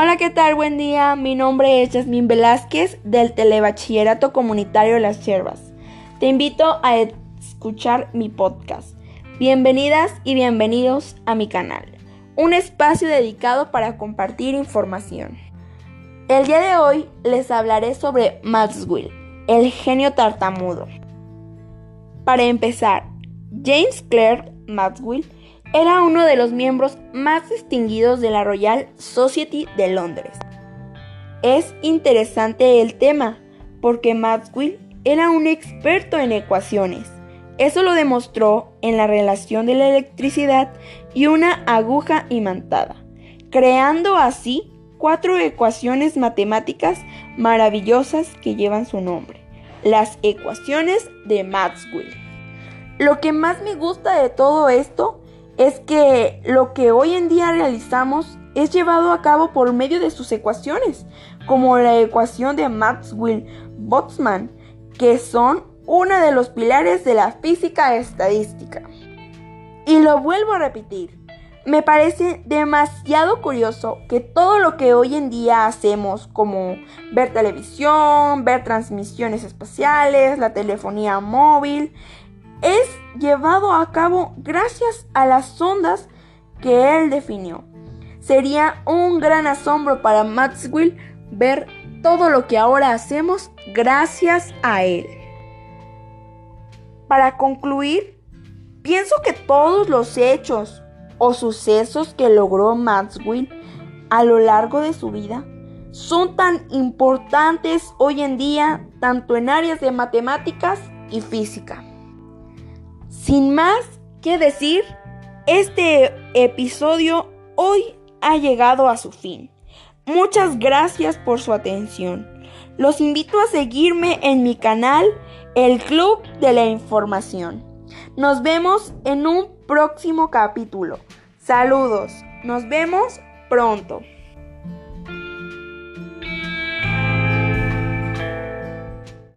Hola, ¿qué tal? Buen día. Mi nombre es Yasmín Velázquez del Telebachillerato Comunitario Las Siervas. Te invito a escuchar mi podcast. Bienvenidas y bienvenidos a mi canal, un espacio dedicado para compartir información. El día de hoy les hablaré sobre Maxwell, el genio tartamudo. Para empezar, James Clerk Maxwell era uno de los miembros más distinguidos de la Royal Society de Londres. Es interesante el tema, porque Maxwell era un experto en ecuaciones. Eso lo demostró en la relación de la electricidad y una aguja imantada, creando así cuatro ecuaciones matemáticas maravillosas que llevan su nombre, las ecuaciones de Maxwell. Lo que más me gusta de todo esto es que lo que hoy en día realizamos es llevado a cabo por medio de sus ecuaciones, como la ecuación de Maxwell-Boltzmann, que son uno de los pilares de la física estadística. Y lo vuelvo a repetir, me parece demasiado curioso que todo lo que hoy en día hacemos, como ver televisión, ver transmisiones espaciales, la telefonía móvil, es llevado a cabo gracias a las ondas que él definió. Sería un gran asombro para Maxwell ver todo lo que ahora hacemos gracias a él. Para concluir, pienso que todos los hechos o sucesos que logró Maxwell a lo largo de su vida son tan importantes hoy en día tanto en áreas de matemáticas y física. Sin más que decir, este episodio hoy ha llegado a su fin. Muchas gracias por su atención. Los invito a seguirme en mi canal, el Club de la Información. Nos vemos en un próximo capítulo. Saludos. Nos vemos pronto.